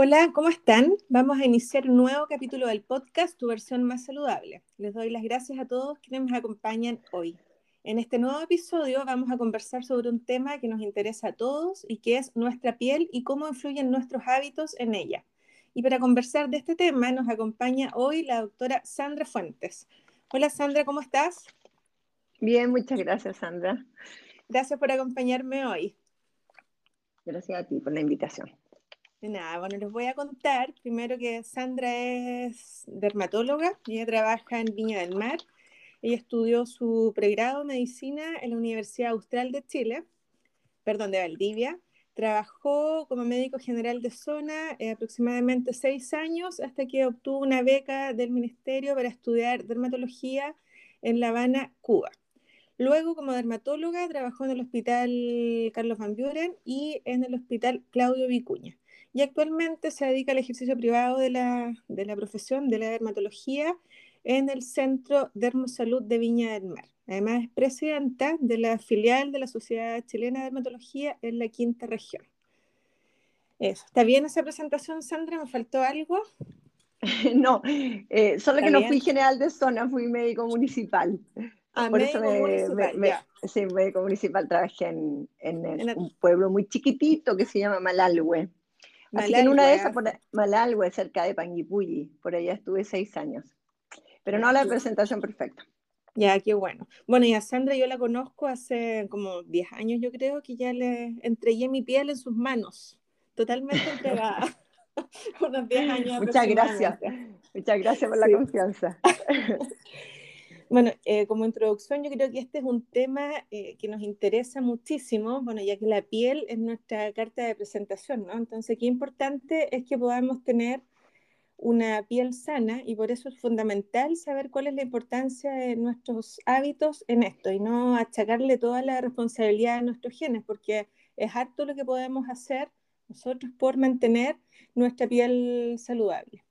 Hola, ¿cómo están? Vamos a iniciar un nuevo capítulo del podcast Tu versión más saludable. Les doy las gracias a todos quienes nos acompañan hoy. En este nuevo episodio vamos a conversar sobre un tema que nos interesa a todos y que es nuestra piel y cómo influyen nuestros hábitos en ella. Y para conversar de este tema nos acompaña hoy la doctora Sandra Fuentes. Hola Sandra, ¿cómo estás? Bien, muchas gracias Sandra. Gracias por acompañarme hoy. Gracias a ti por la invitación. De nada, bueno, les voy a contar primero que Sandra es dermatóloga, ella trabaja en Viña del Mar. Ella estudió su pregrado en medicina en la Universidad Austral de Chile, perdón, de Valdivia. Trabajó como médico general de zona eh, aproximadamente seis años hasta que obtuvo una beca del ministerio para estudiar dermatología en La Habana, Cuba. Luego, como dermatóloga, trabajó en el Hospital Carlos Van Buren y en el Hospital Claudio Vicuña y actualmente se dedica al ejercicio privado de la, de la profesión de la dermatología en el Centro Dermosalud de Viña del Mar. Además es presidenta de la filial de la Sociedad Chilena de Dermatología en la quinta región. Eso. ¿Está bien esa presentación, Sandra? ¿Me faltó algo? no, eh, solo que no fui general de zona, fui médico municipal. Ah, Por médico eso municipal, sí, médico municipal trabajé en, en, un pueblo muy chiquitito que se llama Malalhue. Así que en una de esas, por Malalhue, cerca de Panguipulli, por allá estuve seis años. Pero no la presentación perfecta. Ya, qué bueno. Bueno, y a Sandra yo la conozco hace como 10 años, yo creo, que ya le entregué mi piel en sus manos, totalmente entregada. Unos 10 años. Muchas gracias. Muchas gracias por la confianza. Bueno, eh, como introducción, yo creo que este es un tema eh, que nos interesa muchísimo, bueno, ya que la piel es nuestra carta de presentación, ¿no? Entonces, qué importante es que podamos tener una piel sana y por eso es fundamental saber cuál es la importancia de nuestros hábitos en esto y no achacarle toda la responsabilidad a nuestros genes, porque es harto lo que podemos hacer nosotros por mantener nuestra piel saludable.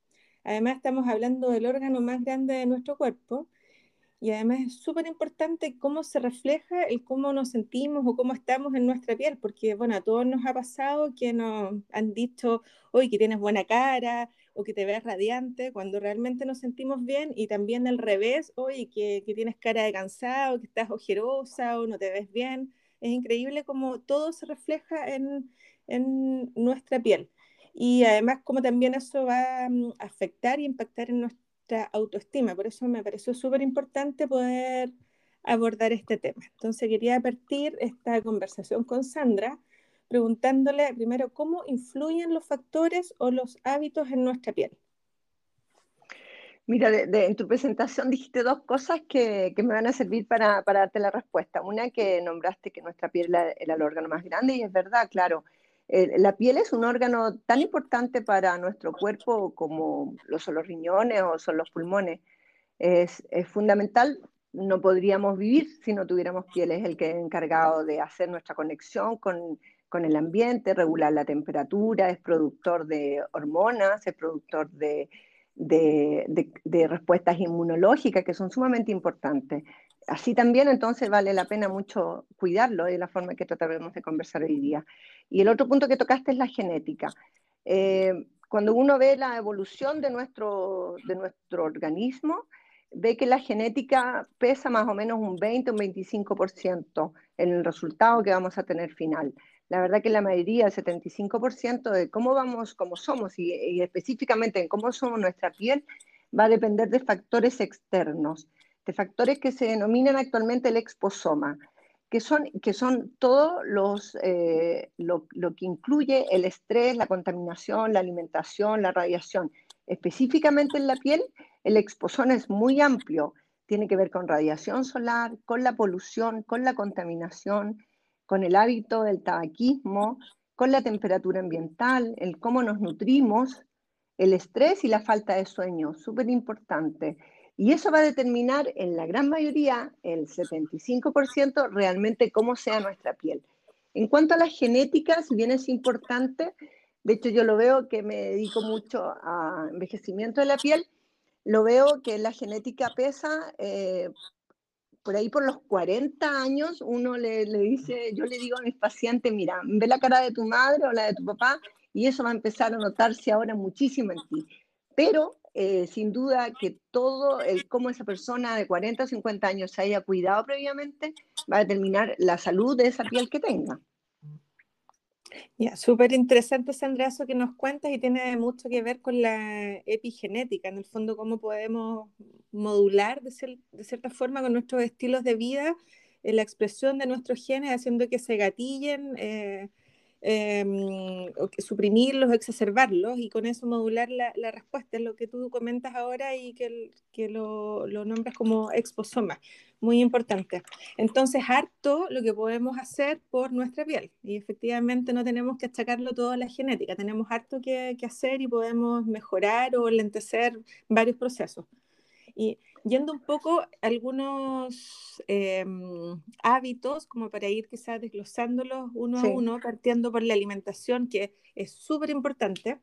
Además, estamos hablando del órgano más grande de nuestro cuerpo y además es súper importante cómo se refleja el cómo nos sentimos o cómo estamos en nuestra piel, porque bueno, a todos nos ha pasado que nos han dicho, hoy que tienes buena cara o que te ves radiante, cuando realmente nos sentimos bien, y también al revés, hoy que, que tienes cara de cansado, que estás ojerosa o no te ves bien. Es increíble cómo todo se refleja en, en nuestra piel. Y además cómo también eso va a mm, afectar y impactar en nuestra autoestima. Por eso me pareció súper importante poder abordar este tema. Entonces quería partir esta conversación con Sandra preguntándole primero cómo influyen los factores o los hábitos en nuestra piel. Mira, en tu presentación dijiste dos cosas que, que me van a servir para, para, darte la respuesta. Una que nombraste que nuestra piel era el órgano más grande y es verdad, claro. Eh, la piel es un órgano tan importante para nuestro cuerpo como lo son los riñones o son los pulmones. Es, fundamental, no podríamos vivir si no tuviéramos piel. Es el que es encargado de hacer nuestra conexión con, el ambiente, regular la temperatura, es productor de hormonas, es productor de, de respuestas inmunológicas que son sumamente importantes así también entonces vale la pena mucho cuidarlo de la forma que trataremos de conversar hoy día. Y el otro punto que tocaste es la genética. Eh, cuando uno ve la evolución de nuestro, de nuestro organismo, ve que la genética pesa más o menos un 20 o un 25% en el resultado que vamos a tener final. La verdad que la mayoría, el 75% de cómo vamos, cómo somos y, específicamente en cómo somos nuestra piel, va a depender de factores externos de factores que se denominan actualmente el exposoma, que son, que son todo los, eh, lo, que incluye el estrés, la contaminación, la alimentación, la radiación. Específicamente en la piel, el exposoma es muy amplio. Tiene que ver con radiación solar, con la polución, con la contaminación, con el hábito del tabaquismo, con la temperatura ambiental, el cómo nos nutrimos, el estrés y la falta de sueño, súper importante. Y eso va a determinar en la gran mayoría, el 75%, realmente cómo sea nuestra piel. En cuanto a la genética, si bien es importante, de hecho yo lo veo que me dedico mucho a envejecimiento de la piel, lo veo que la genética pesa eh, por ahí por los 40 años, uno le, le, dice, yo le digo a mis pacientes, mira, ve la cara de tu madre o la de tu papá y eso va a empezar a notarse ahora muchísimo en ti. Pero eh, sin duda que todo el cómo esa persona de 40 o 50 años se haya cuidado previamente va a determinar la salud de esa piel que tenga. Ya, súper interesante, Sandra, eso que nos cuentas y tiene mucho que ver con la epigenética, en el fondo, cómo podemos modular de, de cierta forma con nuestros estilos de vida eh, la expresión de nuestros genes, haciendo que se gatillen. Eh, eh, suprimirlos, exacerbarlos y con eso modular la, la, respuesta, es lo que tú comentas ahora y que, que lo, lo, nombras como exposoma, muy importante. Entonces, harto lo que podemos hacer por nuestra piel y efectivamente no tenemos que achacarlo todo a la genética, tenemos harto que, que hacer y podemos mejorar o lentecer varios procesos. Y yendo un poco algunos em, hábitos, como para ir quizás desglosándolos uno a uno, partiendo por la alimentación, que es súper importante,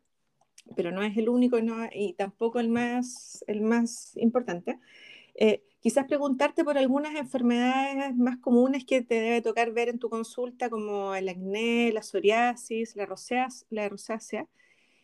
pero no es el único y tampoco el más, el más importante. Eh, quizás preguntarte por algunas enfermedades más comunes que te debe tocar ver en tu consulta, como el acné, la psoriasis, la, rosácea, la rosácea,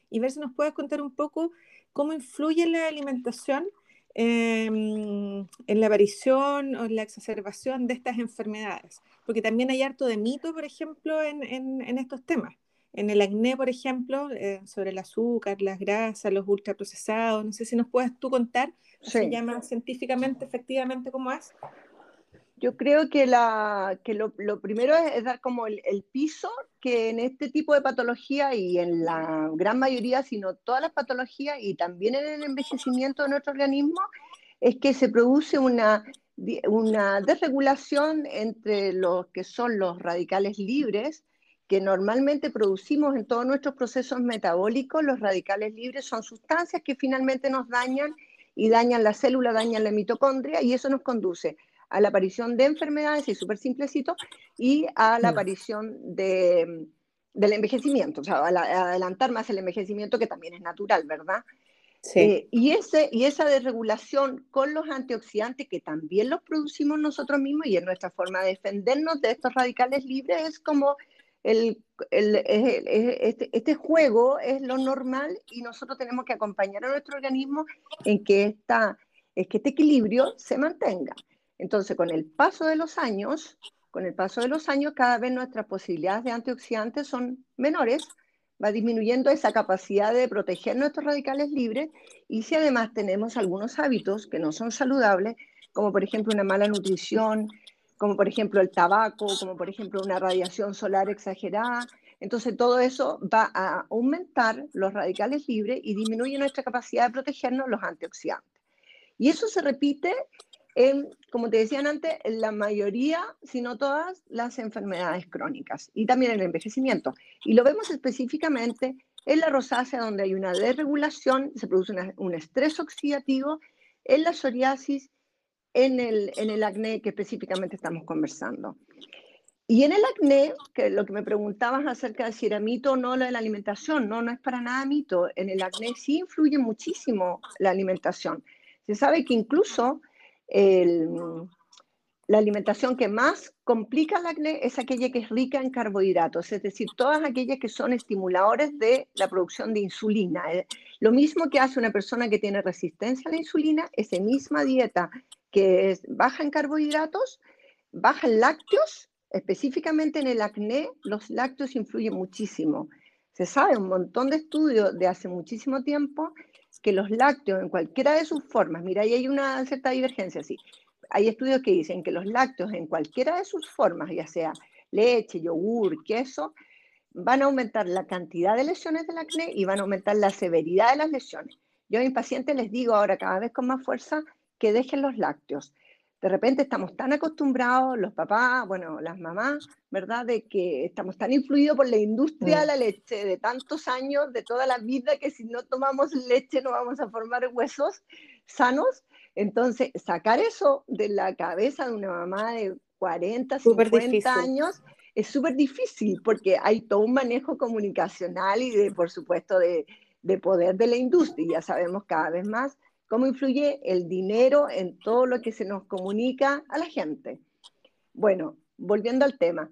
y ver si nos puedes contar un poco cómo influye la alimentación Em, en la aparición o en la exacerbación de estas enfermedades. Porque también hay harto de mito, por ejemplo, en, en, estos temas. En el acné, por ejemplo, eh, sobre el azúcar, las grasas, los ultraprocesados. No sé si nos puedes tú contar, se llama científicamente, efectivamente, cómo es. Yo creo que, lo, primero es, dar como el, el, piso que en este tipo de patología y en la gran mayoría, sino todas las patologías y también en el envejecimiento de nuestro organismo, es que se produce una, una desregulación entre los que son los radicales libres, que normalmente producimos en todos nuestros procesos metabólicos. Los radicales libres son sustancias que finalmente nos dañan y dañan la célula, dañan la mitocondria y eso nos conduce a la aparición de enfermedades, y súper simplecito, y a la aparición de, del envejecimiento, o sea, a, adelantar más el envejecimiento que también es natural, ¿verdad? Sí. Eh, y, ese, y esa desregulación con los antioxidantes, que también los producimos nosotros mismos y es nuestra forma de defendernos de estos radicales libres, es como el, el, este, este, juego es lo normal y nosotros tenemos que acompañar a nuestro organismo en que, esta, es que este equilibrio se mantenga. Entonces, con el paso de los años, con el paso de los años, cada vez nuestras posibilidades de antioxidantes son menores, va disminuyendo esa capacidad de proteger nuestros radicales libres y si además tenemos algunos hábitos que no son saludables, como por ejemplo una mala nutrición, como por ejemplo el tabaco, como por ejemplo una radiación solar exagerada, entonces todo eso va a aumentar los radicales libres y disminuye nuestra capacidad de protegernos los antioxidantes. Y eso se repite como te decían antes, la mayoría, si no todas, las enfermedades crónicas y también el envejecimiento. Y lo vemos específicamente en la rosácea, donde hay una desregulación, se produce un estrés oxidativo, en la psoriasis, en el, en el acné que específicamente estamos conversando. Y en el acné, que lo que me preguntabas acerca de si era mito o no lo de la alimentación, no, no es para nada mito. En el acné sí influye muchísimo la alimentación. Se sabe que incluso la alimentación que más complica el acné es aquella que es rica en carbohidratos, es decir, todas aquellas que son estimuladores de la producción de insulina. Eh, lo mismo que hace una persona que tiene resistencia a la insulina, esa misma dieta que es baja en carbohidratos, baja en lácteos, específicamente en el acné, los lácteos influyen muchísimo. Se sabe un montón de estudios de hace muchísimo tiempo que los lácteos en cualquiera de sus formas, mira, ahí hay una cierta divergencia, sí. Hay estudios que dicen que los lácteos en cualquiera de sus formas, ya sea leche, yogur, queso, van a aumentar la cantidad de lesiones del acné y van a aumentar la severidad de las lesiones. Yo a mis pacientes les digo ahora cada vez con más fuerza que dejen los lácteos. De repente estamos tan acostumbrados, los papás, bueno, las mamás, ¿verdad? De que estamos tan influidos por la industria de mm. la leche de tantos años, de toda la vida, que si no tomamos leche no vamos a formar huesos sanos. Entonces, sacar eso de la cabeza de una mamá de 40, 50 años es súper difícil porque hay todo un manejo comunicacional y de, por supuesto, de, de poder de la industria. Ya sabemos cada vez más cómo influye el dinero en todo lo que se nos comunica a la gente. Bueno, volviendo al tema,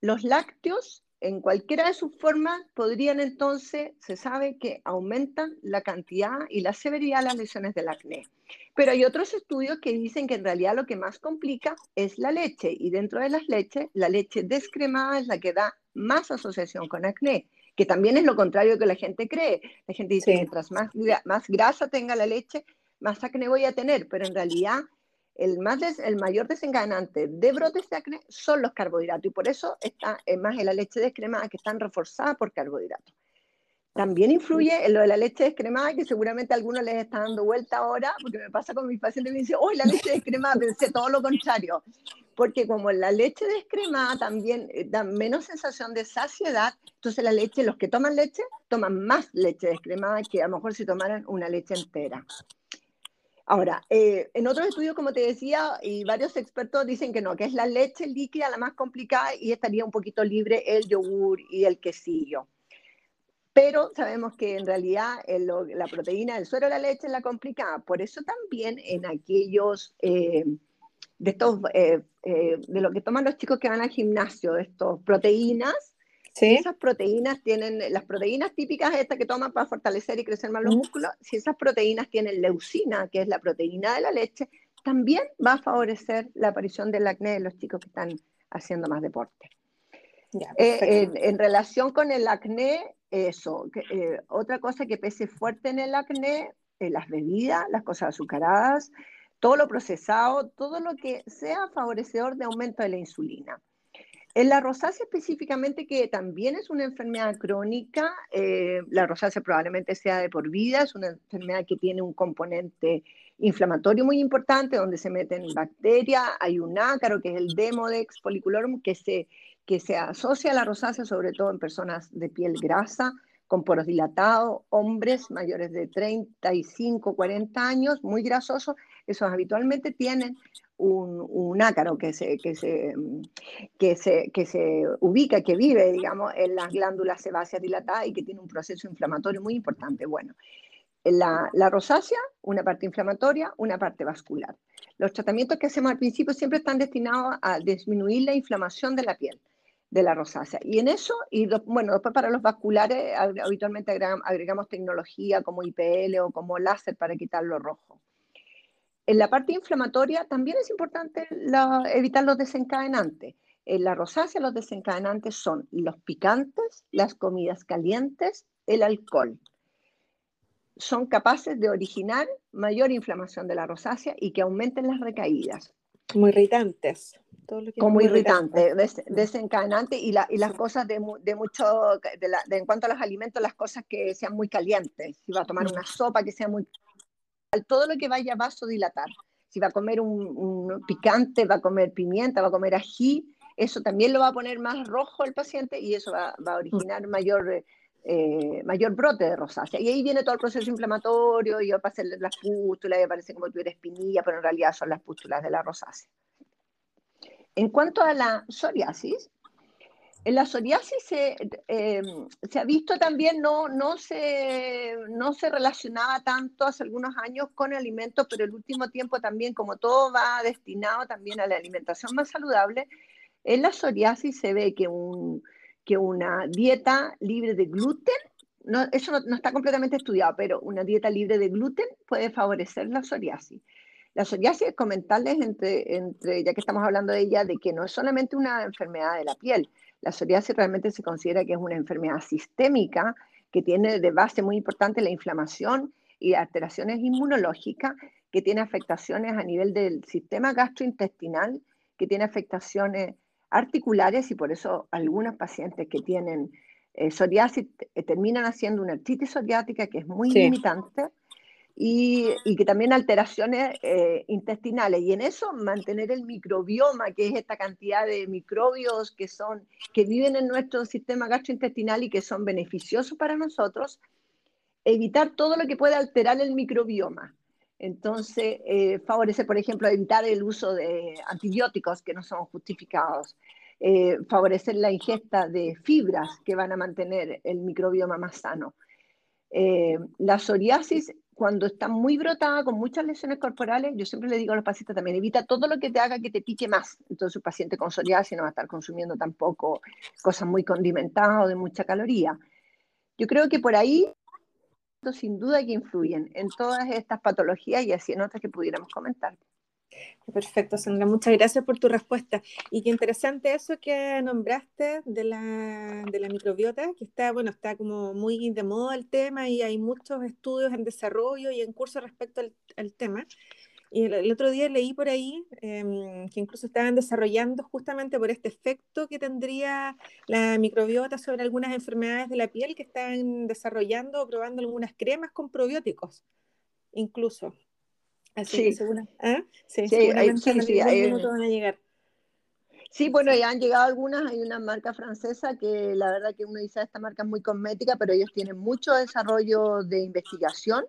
los lácteos en cualquiera de sus formas podrían entonces, se sabe que aumentan la cantidad y la severidad de las lesiones del acné. Pero hay otros estudios que dicen que en realidad lo que más complica es la leche y dentro de las leches, la leche descremada es la que da más asociación con acné, que también es lo contrario que la gente cree. La gente dice, que mientras más, más grasa tenga la leche, más acné voy a tener, pero en realidad el, más el mayor desencadenante de brotes de acné son los carbohidratos y por eso está más en la leche descremada que están reforzadas por carbohidratos. También influye en lo de la leche descremada, que seguramente a algunos les está dando vuelta ahora, porque me pasa con mis pacientes y me dicen, ¡oh, la leche descremada! Pensé todo lo contrario, porque como la leche descremada también eh, da menos sensación de saciedad, entonces la leche, los que toman leche, toman más leche descremada que a lo mejor si tomaran una leche entera. Ahora, eh, en otros estudios, como te decía, y varios expertos dicen que no, que es la leche líquida la más complicada y estaría un poquito libre el yogur y el quesillo. Pero sabemos que en realidad la proteína del suero de la leche es la complicada. Por eso también en aquellos eh, de estos, eh, de lo que toman los chicos que van al gimnasio, de estos proteínas, si esas proteínas tienen, las proteínas típicas estas que toman para fortalecer y crecer más los músculos, si esas proteínas tienen leucina, que es la proteína de la leche, también va a favorecer la aparición del acné de los chicos que están haciendo más deporte. Eh, en, relación con el acné, eso, eh, otra cosa que pese fuerte en el acné, eh, las bebidas, las cosas azucaradas, todo lo procesado, todo lo que sea favorecedor de aumento de la insulina. En la rosácea específicamente, que también es una enfermedad crónica, eh, la rosácea probablemente sea de por vida, es una enfermedad que tiene un componente inflamatorio muy importante, donde se meten bacterias, hay un ácaro que es el Demodex folliculorum, que se, que se asocia a la rosácea sobre todo en personas de piel grasa, con poros dilatados, hombres mayores de 35, 40 años, muy grasosos, esos habitualmente tienen un, ácaro que se, que, se, que, se, que se ubica, que vive, digamos, en las glándulas sebáceas dilatadas y que tiene un proceso inflamatorio muy importante. Bueno, la, la, rosácea, una parte inflamatoria, una parte vascular. Los tratamientos que hacemos al principio siempre están destinados a disminuir la inflamación de la piel de la rosácea. Y en eso, y bueno, después para los vasculares habitualmente agregamos tecnología como IPL o como láser para quitar lo rojo. En la parte inflamatoria también es importante evitar los desencadenantes. En la rosácea los desencadenantes son los picantes, las comidas calientes, el alcohol. Son capaces de originar mayor inflamación de la rosácea y que aumenten las recaídas. Como irritantes. como irritantes, desencadenantes y, las cosas de, mucho, en cuanto a los alimentos, las cosas que sean muy calientes. Si va a tomar una sopa que sea muy todo lo que vaya a vasodilatar. Si va a comer un, picante, va a comer pimienta, va a comer ají, eso también lo va a poner más rojo el paciente y eso va, a originar mayor, eh, mayor brote de rosácea. Y ahí viene todo el proceso inflamatorio y va a pasar las pústulas y aparece como tuviera espinilla, pero en realidad son las pústulas de la rosácea. En cuanto a la psoriasis, en la psoriasis se, eh, se, ha visto también, no, no, se, no se relacionaba tanto hace algunos años con alimentos, pero el último tiempo también, como todo va destinado también a la alimentación más saludable, en la psoriasis se ve que, un, que una dieta libre de gluten, no, eso no, no, está completamente estudiado, pero una dieta libre de gluten puede favorecer la psoriasis. La psoriasis, comentarles, entre, entre, ya que estamos hablando de ella, de que no es solamente una enfermedad de la piel, la psoriasis realmente se considera que es una enfermedad sistémica que tiene de base muy importante la inflamación y alteraciones inmunológicas, que tiene afectaciones a nivel del sistema gastrointestinal, que tiene afectaciones articulares y por eso algunos pacientes que tienen eh, psoriasis eh, terminan haciendo una artritis psoriática que es muy limitante y, que también alteraciones eh, intestinales. Y en eso mantener el microbioma, que es esta cantidad de microbios que, son, que viven en nuestro sistema gastrointestinal y que son beneficiosos para nosotros, evitar todo lo que puede alterar el microbioma. Entonces, eh, favorece, por ejemplo, evitar el uso de antibióticos que no son justificados, eh, favorecer la ingesta de fibras que van a mantener el microbioma más sano. la psoriasis cuando está muy brotada, con muchas lesiones corporales, yo siempre le digo a los pacientes también, evita todo lo que te haga que te pique más. Entonces, un paciente con psoriasis no va a estar consumiendo tampoco cosas muy condimentadas o de mucha caloría. Yo creo que por ahí, sin duda, que influyen en todas estas patologías y así en otras que pudiéramos comentar. Perfecto, Sandra, muchas gracias por tu respuesta. Y qué interesante eso que nombraste de la, de la microbiota, que está, bueno, está como muy de moda el tema y hay muchos estudios en desarrollo y en curso respecto al, tema. Y el, otro día leí por ahí em, que incluso estaban desarrollando justamente por este efecto que tendría la microbiota sobre algunas enfermedades de la piel, que están desarrollando o probando algunas cremas con probióticos, incluso. Así sí. ¿ah? sí, sí, van a llegar. Sí, bueno, ya han llegado algunas. Hay una marca francesa que la verdad que uno dice, esta marca es muy cosmética, pero ellos tienen mucho desarrollo de investigación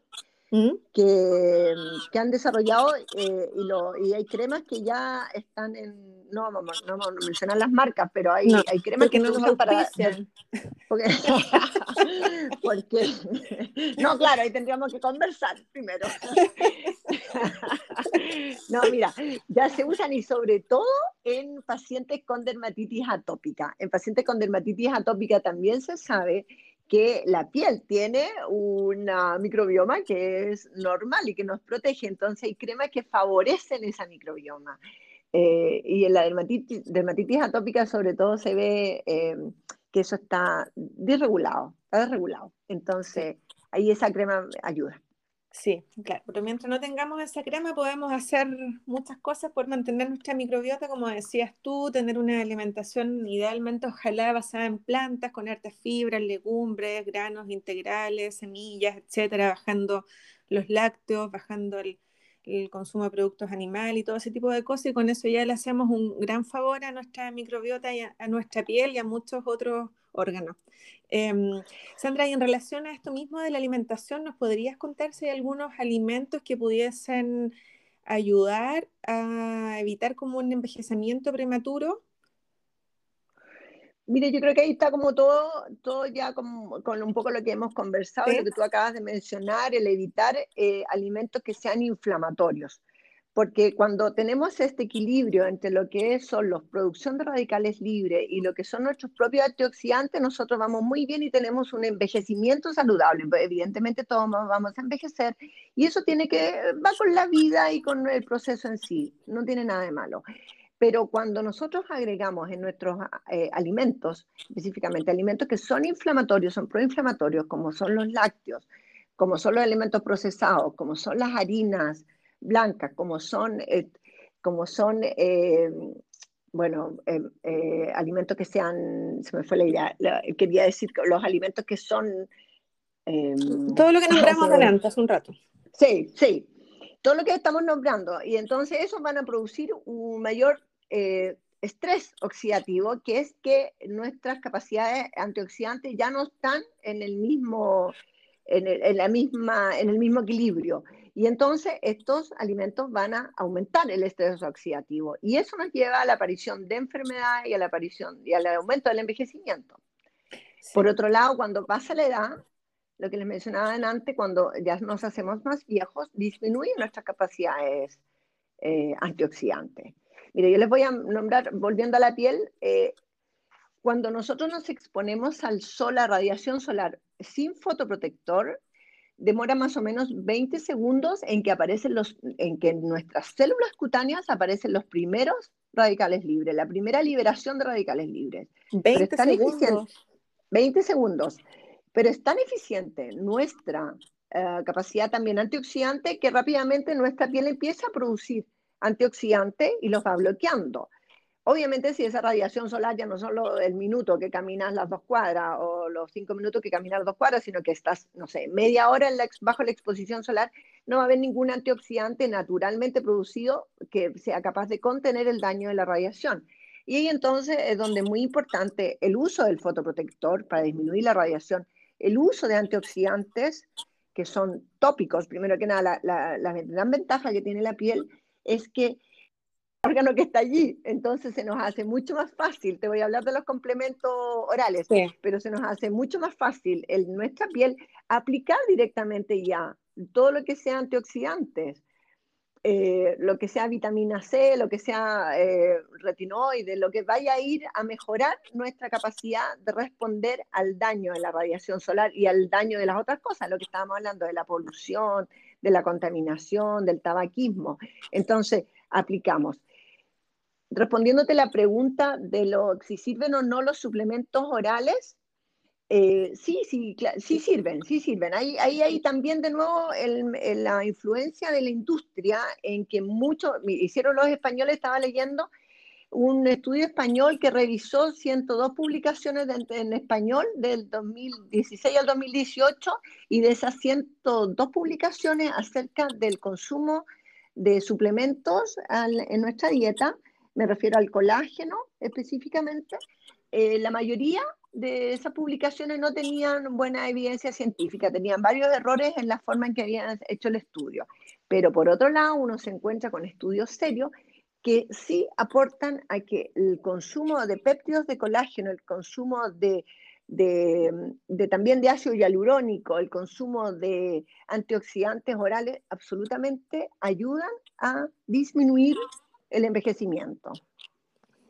¿Mm? que, que, han desarrollado eh, y, lo, y hay cremas que ya están en, no vamos, no vamos a mencionar las marcas, pero hay, hay cremas que no usan para... Porque, porque, no, claro, ahí tendríamos que conversar primero. no, mira, ya se usan y sobre todo en pacientes con dermatitis atópica. En pacientes con dermatitis atópica también se sabe que la piel tiene un microbioma que es normal y que nos protege. Entonces hay cremas que favorecen esa microbioma. Eh, y en la dermatitis, dermatitis, atópica sobre todo se ve eh, que eso está desregulado, está desregulado. Entonces ahí esa crema ayuda. Sí, claro, pero mientras no tengamos esa crema podemos hacer muchas cosas por mantener nuestra microbiota, como decías tú, tener una alimentación idealmente ojalá basada en plantas, con hartas fibras, legumbres, granos integrales, semillas, etcétera, bajando los lácteos, bajando el, el consumo de productos animales y todo ese tipo de cosas, y con eso ya le hacemos un gran favor a nuestra microbiota y a, nuestra piel y a muchos otros órganos. Em, Sandra, y en relación a esto mismo de la alimentación, ¿nos podrías contar si hay algunos alimentos que pudiesen ayudar a evitar como un envejecimiento prematuro? Mire, yo creo que ahí está como todo, todo ya con, un poco lo que hemos conversado, lo que tú acabas de mencionar, el evitar eh, alimentos que sean inflamatorios. Porque cuando tenemos este equilibrio entre lo que son la producción de radicales libres y lo que son nuestros propios antioxidantes, nosotros vamos muy bien y tenemos un envejecimiento saludable. Pues, evidentemente todos vamos a envejecer y eso tiene que, va con la vida y con el proceso en sí, no tiene nada de malo. Pero cuando nosotros agregamos en nuestros eh, alimentos, específicamente alimentos que son inflamatorios, son proinflamatorios, como son los lácteos, como son los alimentos procesados, como son las harinas blancas, como son, eh, como son eh, bueno, alimentos que sean, se me fue la idea, quería decir los alimentos que son... Todo lo que nombramos adelante hace un rato. Sí, sí, todo lo que estamos nombrando. Y entonces esos van a producir un mayor eh, estrés oxidativo, que es que nuestras capacidades antioxidantes ya no están en el mismo, en la misma, en el mismo equilibrio. Y entonces estos alimentos van a aumentar el estrés oxidativo. Y eso nos lleva a la aparición de enfermedades y a la aparición y al aumento del envejecimiento. Por otro lado, cuando pasa la edad, lo que les mencionaba antes, cuando ya nos hacemos más viejos, disminuyen nuestras capacidades eh, antioxidantes. Mire, yo les voy a nombrar, volviendo a la piel, eh, cuando nosotros nos exponemos al sol, a radiación solar sin fotoprotector, demora más o menos 20 segundos en que aparecen los, en que en nuestras células cutáneas aparecen los primeros radicales libres, la primera liberación de radicales libres. 20 segundos. 20 segundos. Pero es tan eficiente nuestra eh, capacidad también antioxidante que rápidamente nuestra piel empieza a producir antioxidante y los va bloqueando. Obviamente si esa radiación solar ya no solo el minuto que caminas las dos cuadras o los cinco minutos que caminas las dos cuadras, sino que estás, no sé, media hora bajo la exposición solar, no va a haber ningún antioxidante naturalmente producido que sea capaz de contener el daño de la radiación. Y ahí entonces es donde es muy importante el uso del fotoprotector para disminuir la radiación, el uso de antioxidantes que son tópicos. Primero que nada, la, la gran ventaja que tiene la piel es que órgano que está allí. Entonces se nos hace mucho más fácil, te voy a hablar de los complementos orales, pero se nos hace mucho más fácil en nuestra piel aplicar directamente ya todo lo que sea antioxidantes. Eh, lo que sea vitamina C, lo que sea eh, retinoide, lo que vaya a ir a mejorar nuestra capacidad de responder al daño de la radiación solar y al daño de las otras cosas, lo que estábamos hablando de la polución, de la contaminación, del tabaquismo. Entonces, aplicamos respondiéndote la pregunta de lo, si sirven o no los suplementos orales, eh, sí, sí, sí sirven, sí sirven. Ahí también de nuevo la influencia de la industria en que muchos, hicieron los españoles, estaba leyendo un estudio español que revisó 102 publicaciones en español del 2016 al 2018 y de esas 102 publicaciones acerca del consumo de suplementos en nuestra dieta, me refiero al colágeno específicamente, eh, la mayoría de esas publicaciones no tenían buena evidencia científica, tenían varios errores en la forma en que habían hecho el estudio. Pero por otro lado, uno se encuentra con estudios serios que sí aportan a que el consumo de péptidos de colágeno, el consumo de, de, también de ácido hialurónico, el consumo de antioxidantes orales, absolutamente ayudan a disminuir el envejecimiento.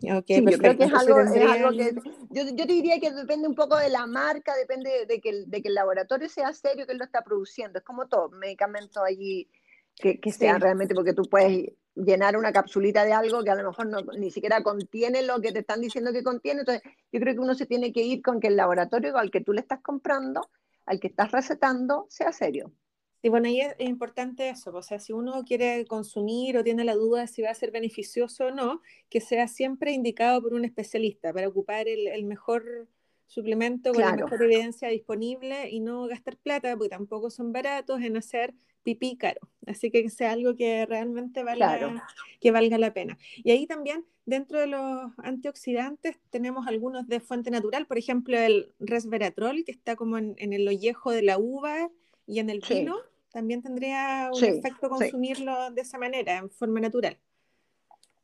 yo creo que es algo, que yo, yo, te diría que depende un poco de la marca, depende de que, de que el laboratorio sea serio que lo está produciendo. Es como todo, medicamento allí que, que sea realmente, porque tú puedes llenar una capsulita de algo que a lo mejor no, ni siquiera contiene lo que te están diciendo que contiene. Entonces, yo creo que uno se tiene que ir con que el laboratorio al que tú le estás comprando, al que estás recetando, sea serio. Y bueno, ahí es, importante eso, o sea, si uno quiere consumir o tiene la duda de si va a ser beneficioso o no, que sea siempre indicado por un especialista para ocupar el, mejor suplemento con la mejor evidencia disponible y no gastar plata, porque tampoco son baratos en hacer pipí caro. Así que sea algo que realmente valga, que valga la pena. Y ahí también, dentro de los antioxidantes, tenemos algunos de fuente natural, por ejemplo, el resveratrol, que está como en, en el ollejo de la uva y en el vino también tendría un efecto consumirlo de esa manera, en forma natural.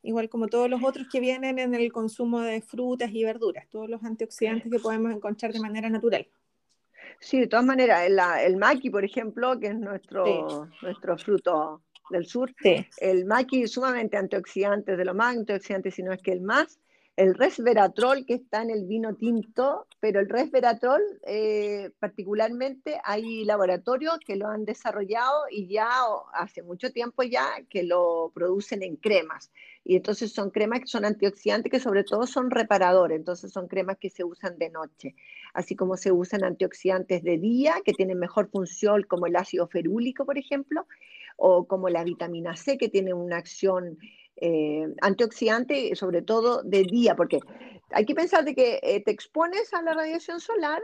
Igual como todos los otros que vienen en el consumo de frutas y verduras, todos los antioxidantes que podemos encontrar de manera natural. Sí, de todas maneras, el, el maqui, por ejemplo, que es nuestro, nuestro fruto del sur, el maqui es sumamente antioxidante, de lo más antioxidante, si no es que el más, el resveratrol que está en el vino tinto, pero el resveratrol eh, particularmente hay laboratorios que lo han desarrollado y ya hace mucho tiempo ya que lo producen en cremas. Y entonces son cremas que son antioxidantes que sobre todo son reparadores, entonces son cremas que se usan de noche, así como se usan antioxidantes de día que tienen mejor función como el ácido ferúlico, por ejemplo, o como la vitamina C que tiene una acción eh, antioxidante, sobre todo de día, porque hay que pensar de que eh, te expones a la radiación solar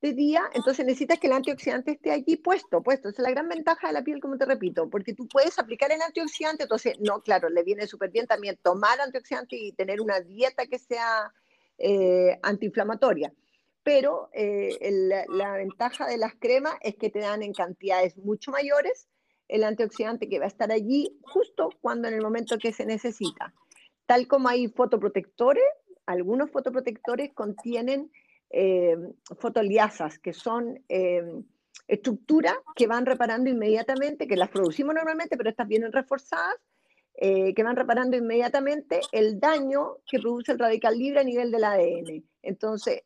de día, entonces necesitas que el antioxidante esté allí puesto, puesto. Esa es la gran ventaja de la piel, como te repito, porque tú puedes aplicar el antioxidante, entonces, no, claro, le viene súper bien también tomar antioxidante y tener una dieta que sea eh, antiinflamatoria. Pero la ventaja de las cremas es que te dan en cantidades mucho mayores el antioxidante que va a estar allí justo cuando en el momento que se necesita. Tal como hay fotoprotectores, algunos fotoprotectores contienen eh, fotoliasas, que son eh, estructuras que van reparando inmediatamente, que las producimos normalmente, pero estas vienen reforzadas eh, que van reparando inmediatamente el daño que produce el radical libre a nivel del ADN. Entonces,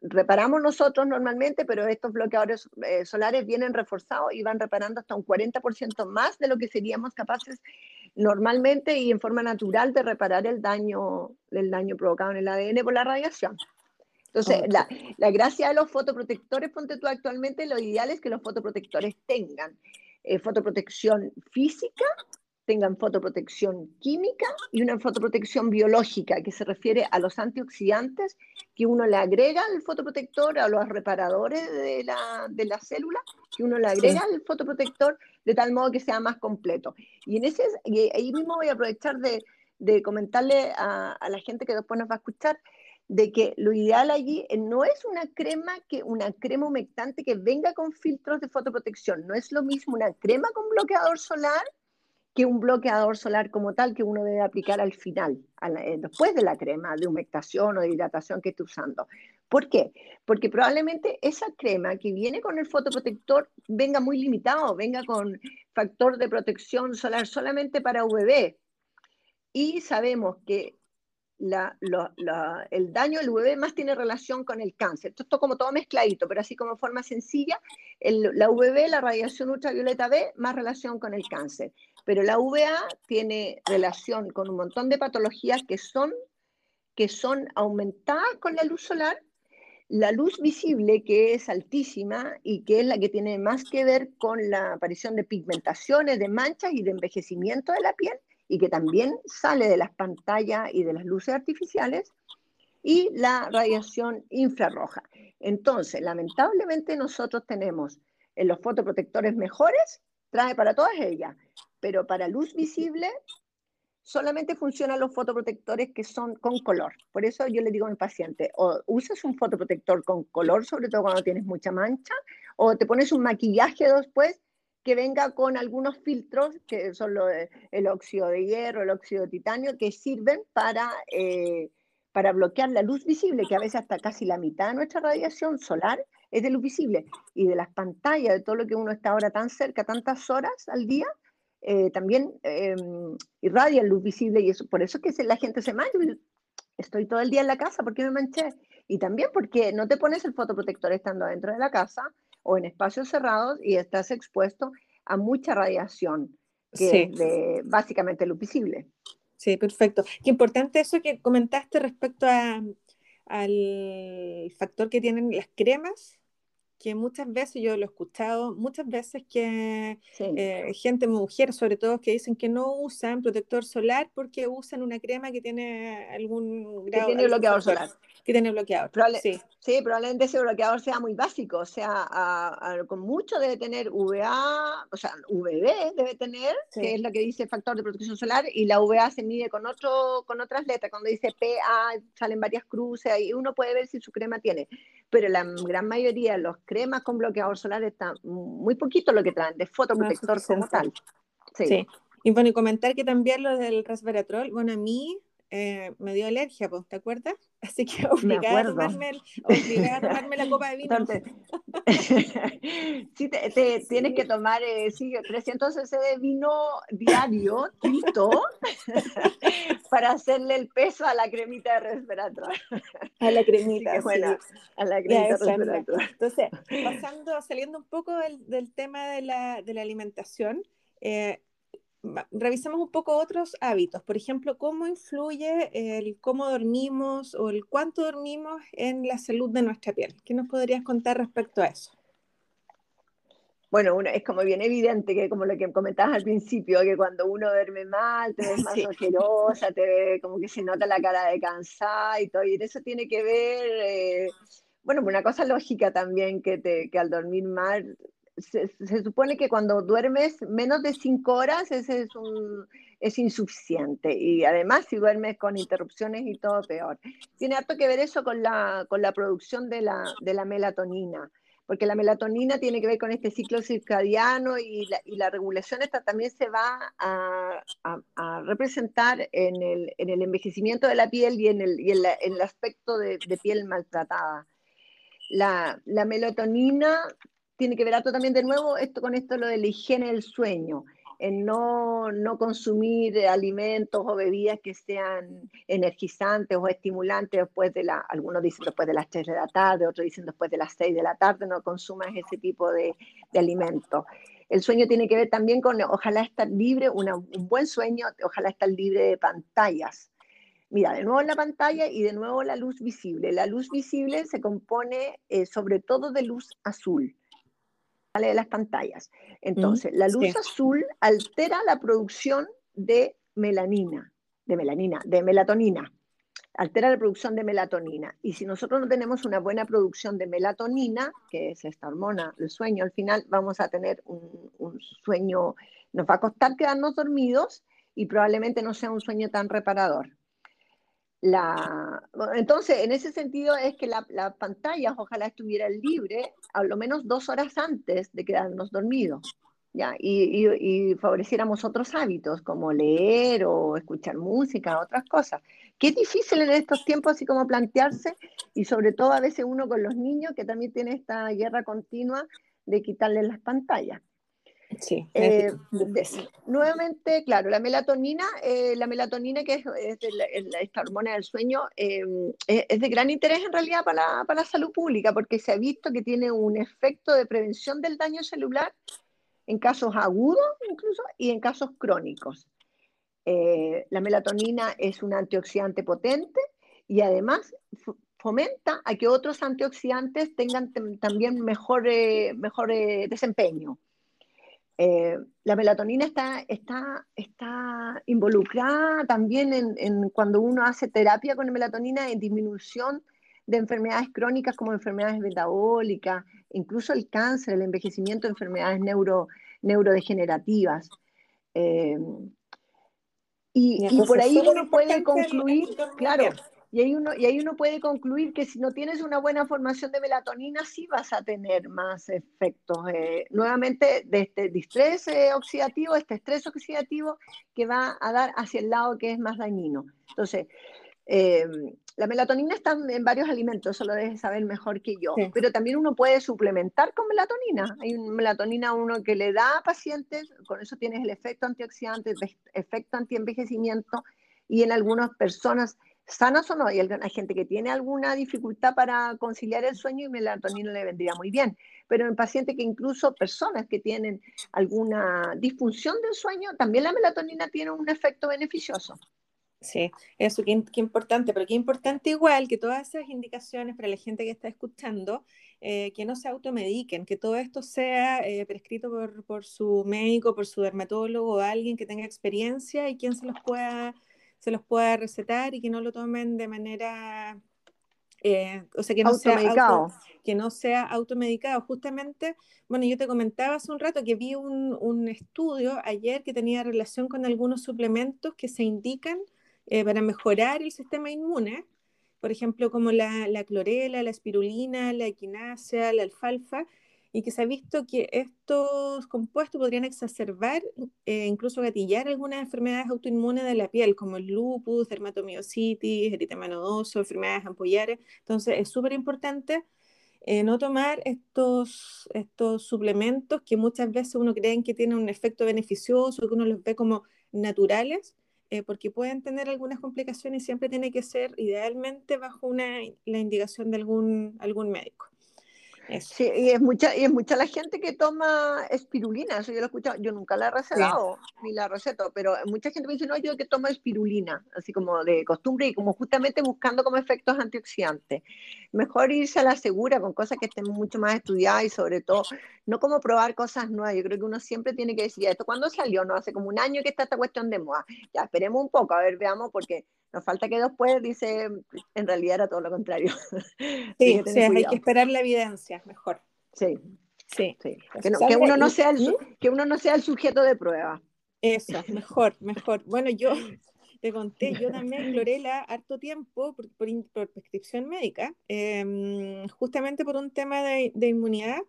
reparamos nosotros normalmente, pero estos bloqueadores eh, solares vienen reforzados y van reparando hasta un 40% más de lo que seríamos capaces normalmente y en forma natural de reparar el daño, el daño provocado en el ADN por la radiación. Entonces, la, la, gracia de los fotoprotectores, ponte tú actualmente, lo ideal es que los fotoprotectores tengan eh, fotoprotección física tengan fotoprotección química y una fotoprotección biológica, que se refiere a los antioxidantes que uno le agrega al fotoprotector, a los reparadores de la, de la célula, que uno le agrega al fotoprotector de tal modo que sea más completo. Y, en ese, y ahí mismo voy a aprovechar de, de comentarle a, a la gente que después nos va a escuchar, de que lo ideal allí eh, no es una crema que una crema humectante que venga con filtros de fotoprotección, no es lo mismo una crema con bloqueador solar que un bloqueador solar como tal que uno debe aplicar al final, eh, después de la crema de humectación o de hidratación que esté usando. ¿Por qué? Porque probablemente esa crema que viene con el fotoprotector venga muy limitado, venga con factor de protección solar solamente para UVB. Y sabemos que el daño del UVB más tiene relación con el cáncer. Esto es como todo mezcladito, pero así como forma sencilla, la UVB, la radiación ultravioleta B, más relación con el cáncer. Pero la UVA tiene relación con un montón de patologías que son, que son aumentadas con la luz solar. La luz visible, que es altísima y que es la que tiene más que ver con la aparición de pigmentaciones, de manchas y de envejecimiento de la piel, y que también sale de las pantallas y de las luces artificiales, y la radiación infrarroja. Entonces, lamentablemente nosotros tenemos en los fotoprotectores mejores, trae para todas ellas, pero para luz visible solamente funcionan los fotoprotectores que son con color. Por eso yo le digo a mi paciente, o usas un fotoprotector con color, sobre todo cuando tienes mucha mancha, o te pones un maquillaje después que venga con algunos filtros, que son el óxido de hierro, el óxido de titanio, que sirven para, eh, para bloquear la luz visible, que a veces hasta casi la mitad de nuestra radiación solar es de luz visible. Y de las pantallas, de todo lo que uno está ahora tan cerca, tantas horas al día, eh, también eh, irradia luz visible y eso, por eso es que la gente se mancha. Estoy todo el día en la casa, ¿por qué me manché? Y también porque no te pones el fotoprotector estando dentro de la casa o en espacios cerrados y estás expuesto a mucha radiación, que es de básicamente luz visible. Sí, perfecto. Qué importante eso que comentaste respecto a, al factor que tienen las cremas que muchas veces, yo lo he escuchado, muchas veces que eh, gente, mujer sobre todo, que dicen que no usan protector solar porque usan una crema que tiene algún grado... Que tiene bloqueador solar. Que tiene bloqueador, sí. sí. probablemente ese bloqueador sea muy básico, o sea, con mucho debe tener VA, o sea, VB debe tener, que es lo que dice factor de protección solar, y la VA se mide con, otro, con otras letras, cuando dice PA salen varias cruces, y uno puede ver si su crema tiene pero la gran mayoría de los cremas con bloqueador solar están muy poquito lo que traen de fotoprotector como tal. Sí. Y bueno, y comentar que también lo del resveratrol, bueno, a mí eh, me dio alergia, pues, ¿te acuerdas? Así que obligué a, tomarme a tomarme la copa de vino. Entonces, sí, te, tienes que tomar eh, sí, 300 cc de vino diario, tinto, para hacerle el peso a la cremita de resveratrol. A la cremita, sí, a la cremita de resveratrol. Entonces, pasando, saliendo un poco del, del tema de la, de la alimentación, eh, revisemos un poco otros hábitos. Por ejemplo, cómo influye el cómo dormimos o el cuánto dormimos en la salud de nuestra piel. ¿Qué nos podrías contar respecto a eso? Bueno, es como bien evidente que como lo que comentabas al principio, que cuando uno duerme mal, te ves más ojerosa, te ve como que se nota la cara de cansada y todo, y eso tiene que ver, eh, bueno, una cosa lógica también, que, te, que al dormir mal se, supone que cuando duermes menos de cinco horas ese es, insuficiente y además si duermes con interrupciones y todo peor. Tiene harto que ver eso con la, producción de la, melatonina, porque la melatonina tiene que ver con este ciclo circadiano y la, y la regulación esta también se va a, representar en el, en el, envejecimiento de la piel y en el, aspecto de, piel maltratada. La, melatonina tiene que ver algo también de nuevo esto con esto lo de la higiene del sueño, en no, no consumir alimentos o bebidas que sean energizantes o estimulantes después de la, algunos dicen después de las 3 de la tarde, otros dicen después de las 6 de la tarde, no consumas ese tipo de, de alimentos. El sueño tiene que ver también con ojalá estar libre, un buen sueño, ojalá estar libre de pantallas. Mira, de nuevo la pantalla y de nuevo la luz visible. La luz visible se compone eh, sobre todo de luz azul de las pantallas. Entonces, la luz azul altera la producción de melanina, de melanina, de melatonina. Altera la producción de melatonina. Y si nosotros no tenemos una buena producción de melatonina, que es esta hormona del sueño, al final vamos a tener un, sueño, nos va a costar quedarnos dormidos y probablemente no sea un sueño tan reparador. La, entonces, en ese sentido es que las la pantallas ojalá estuvieran libres a lo menos dos horas antes de quedarnos dormidos. ¿ya? Y, y, favoreciéramos otros hábitos como leer o escuchar música, otras cosas. Qué difícil en estos tiempos así como plantearse y sobre todo a veces uno con los niños que también tiene esta guerra continua de quitarles las pantallas. Sí. Eh, nuevamente, claro, la melatonina, eh, la melatonina que es, esta hormona del sueño, eh, es, de gran interés en realidad para la, para la salud pública porque se ha visto que tiene un efecto de prevención del daño celular en casos agudos incluso y en casos crónicos. Eh, la melatonina es un antioxidante potente y además fomenta a que otros antioxidantes tengan también mejor, mejor desempeño. Eh, la melatonina está, está, está involucrada también en, en, cuando uno hace terapia con melatonina en disminución de enfermedades crónicas como enfermedades metabólicas, incluso el cáncer, el envejecimiento, enfermedades neuro, neurodegenerativas. Eh, y, por ahí uno puede concluir, claro, y ahí, uno, y ahí uno puede concluir que si no tienes una buena formación de melatonina, sí vas a tener más efectos, eh, nuevamente, de este distrés eh, oxidativo, este estrés oxidativo que va a dar hacia el lado que es más dañino. Entonces, eh, la melatonina está en varios alimentos, eso lo debes saber mejor que yo, pero también uno puede suplementar con melatonina. Hay un melatonina uno que le da a pacientes, con eso tienes el efecto antioxidante, el efecto antienvejecimiento, y en algunas personas sanas o no, hay, hay gente que tiene alguna dificultad para conciliar el sueño y melatonina le vendría muy bien, pero en pacientes que incluso personas que tienen alguna disfunción del sueño, también la melatonina tiene un efecto beneficioso. Sí, eso, qué, importante, pero qué importante igual que todas esas indicaciones para la gente que está escuchando, eh, que no se automediquen, que todo esto sea eh, prescrito por, por, su médico, por su dermatólogo alguien que tenga experiencia y quien se los pueda, se los pueda recetar y que no lo tomen de manera, eh, o sea, que no, sea que no sea automedicado. Justamente, bueno, yo te comentaba hace un rato que vi un, un estudio ayer que tenía relación con algunos suplementos que se indican eh, para mejorar el sistema inmune, por ejemplo, como la, la, clorela, la espirulina, la equinacia, la alfalfa, y que se ha visto que estos compuestos podrían exacerbar, e incluso gatillar algunas enfermedades autoinmunes de la piel, como el lupus, dermatomiositis, eritema nodoso, enfermedades ampollares. Entonces, es súper importante eh, no tomar estos, estos suplementos que muchas veces uno cree que tienen un efecto beneficioso, que uno los ve como naturales, eh, porque pueden tener algunas complicaciones y siempre tiene que ser idealmente bajo una, la indicación de algún, algún médico. Sí, y es mucha, y es mucha la gente que toma espirulina, eso yo lo he escuchado, yo nunca la he recetado, ni la receto, pero mucha gente me dice, no, yo que tomo espirulina, así como de costumbre y como justamente buscando como efectos antioxidantes. Mejor irse a la segura con cosas que estén mucho más estudiadas y sobre todo, no como probar cosas nuevas, yo creo que uno siempre tiene que decir, ¿esto cuándo salió? No, hace como un año que está esta cuestión de moda, ya esperemos un poco, a ver, veamos, porque nos falta que después dice, en realidad era todo lo contrario. Sí, sí hay que esperar la evidencia, mejor. Sí, sí. sí. Que, uno no sea el, que uno no sea el sujeto de prueba. Eso, mejor, mejor. Bueno, yo te conté, yo también clorela harto tiempo por, por, prescripción médica, em, justamente por un tema de, de, inmunidad.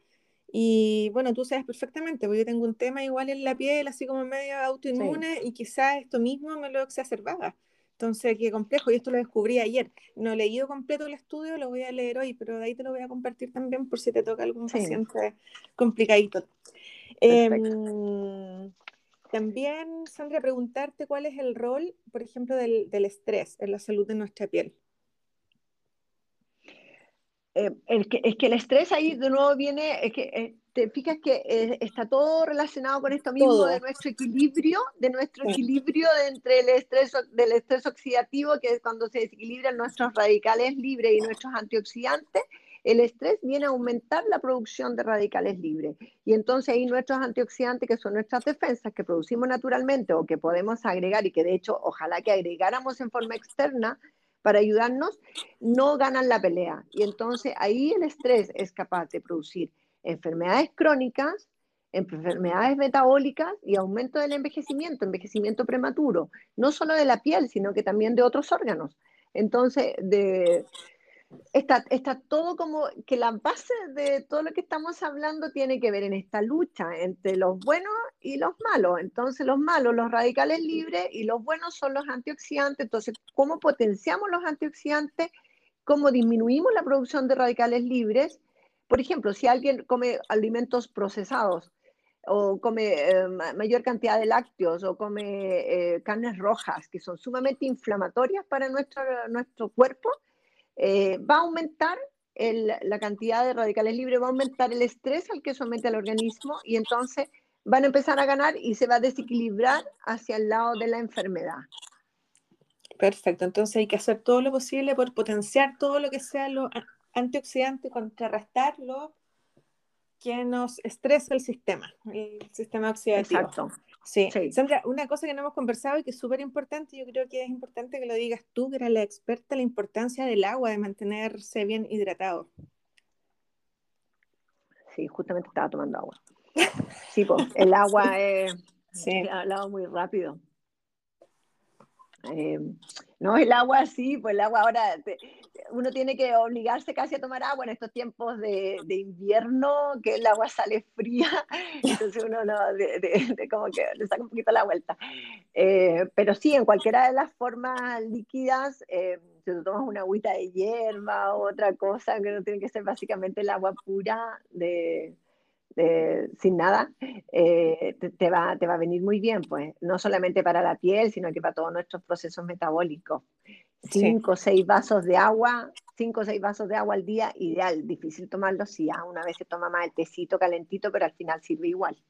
Y bueno, tú sabes perfectamente, porque yo tengo un tema igual en la piel, así como medio autoinmune, y quizás esto mismo me lo exacerbaba. Entonces, qué complejo, y esto lo descubrí ayer. No he leído completo el estudio, lo voy a leer hoy, pero de ahí te lo voy a compartir también por si te toca algún paciente complicadito. Em, también, Sandra, preguntarte cuál es el rol, por ejemplo, del, del estrés en la salud de nuestra piel. Eh, el que, es que el estrés ahí de nuevo viene, es que eh, te fijas que eh, está todo relacionado con esto mismo de nuestro equilibrio, de nuestro equilibrio entre el estrés, del estrés oxidativo, que es cuando se desequilibran nuestros radicales libres y nuestros antioxidantes, el estrés viene a aumentar la producción de radicales libres. Y entonces ahí nuestros antioxidantes, que son nuestras defensas que producimos naturalmente o que podemos agregar y que de hecho ojalá que agregáramos en forma externa para ayudarnos, no ganan la pelea. Y entonces ahí el estrés es capaz de producir enfermedades crónicas, enfermedades metabólicas y aumento del envejecimiento, envejecimiento prematuro, no solo de la piel, sino que también de otros órganos. Entonces, está, está todo como que la base de todo lo que estamos hablando tiene que ver en esta lucha entre los buenos y los malos. Entonces, los malos, los radicales libres y los buenos son los antioxidantes. Entonces, ¿cómo potenciamos los antioxidantes? ¿Cómo disminuimos la producción de radicales libres? Por ejemplo, si alguien come alimentos procesados, o come eh, mayor cantidad de lácteos o come eh, carnes rojas que son sumamente inflamatorias para nuestro, nuestro cuerpo, eh, va a aumentar la cantidad de radicales libres, va a aumentar el estrés al que somete al organismo y entonces van a empezar a ganar y se va a desequilibrar hacia el lado de la enfermedad. Perfecto, entonces hay que hacer todo lo posible por potenciar todo lo que sea lo antioxidante, contrarrestarlo que nos estresa el sistema, el sistema oxidativo. Exacto. Sí. Sandra, una cosa que no hemos conversado y que es súper importante, yo creo que es importante que lo digas tú, que eres la experta, la importancia del agua, de mantenerse bien hidratado. Sí, justamente estaba tomando agua. Sí, pues, el agua es... Sí. He hablado muy rápido. Eh, no, el agua sí, pues el agua ahora uno tiene que obligarse casi a tomar agua en estos tiempos de, invierno, que el agua sale fría, entonces uno no, de, como que le saca un poquito la vuelta. Eh, pero sí, en cualquiera de las formas líquidas, eh, si tú tomas una agüita de hierba o otra cosa, que no tiene que ser básicamente el agua pura de, sin nada, eh, te, va, te va a venir muy bien, pues, no solamente para la piel, sino que para todos nuestros procesos metabólicos. Cinco o seis vasos de agua, cinco o seis vasos de agua al día, ideal. Difícil tomarlo si ya una vez se toma más el tecito calentito, pero al final sirve igual.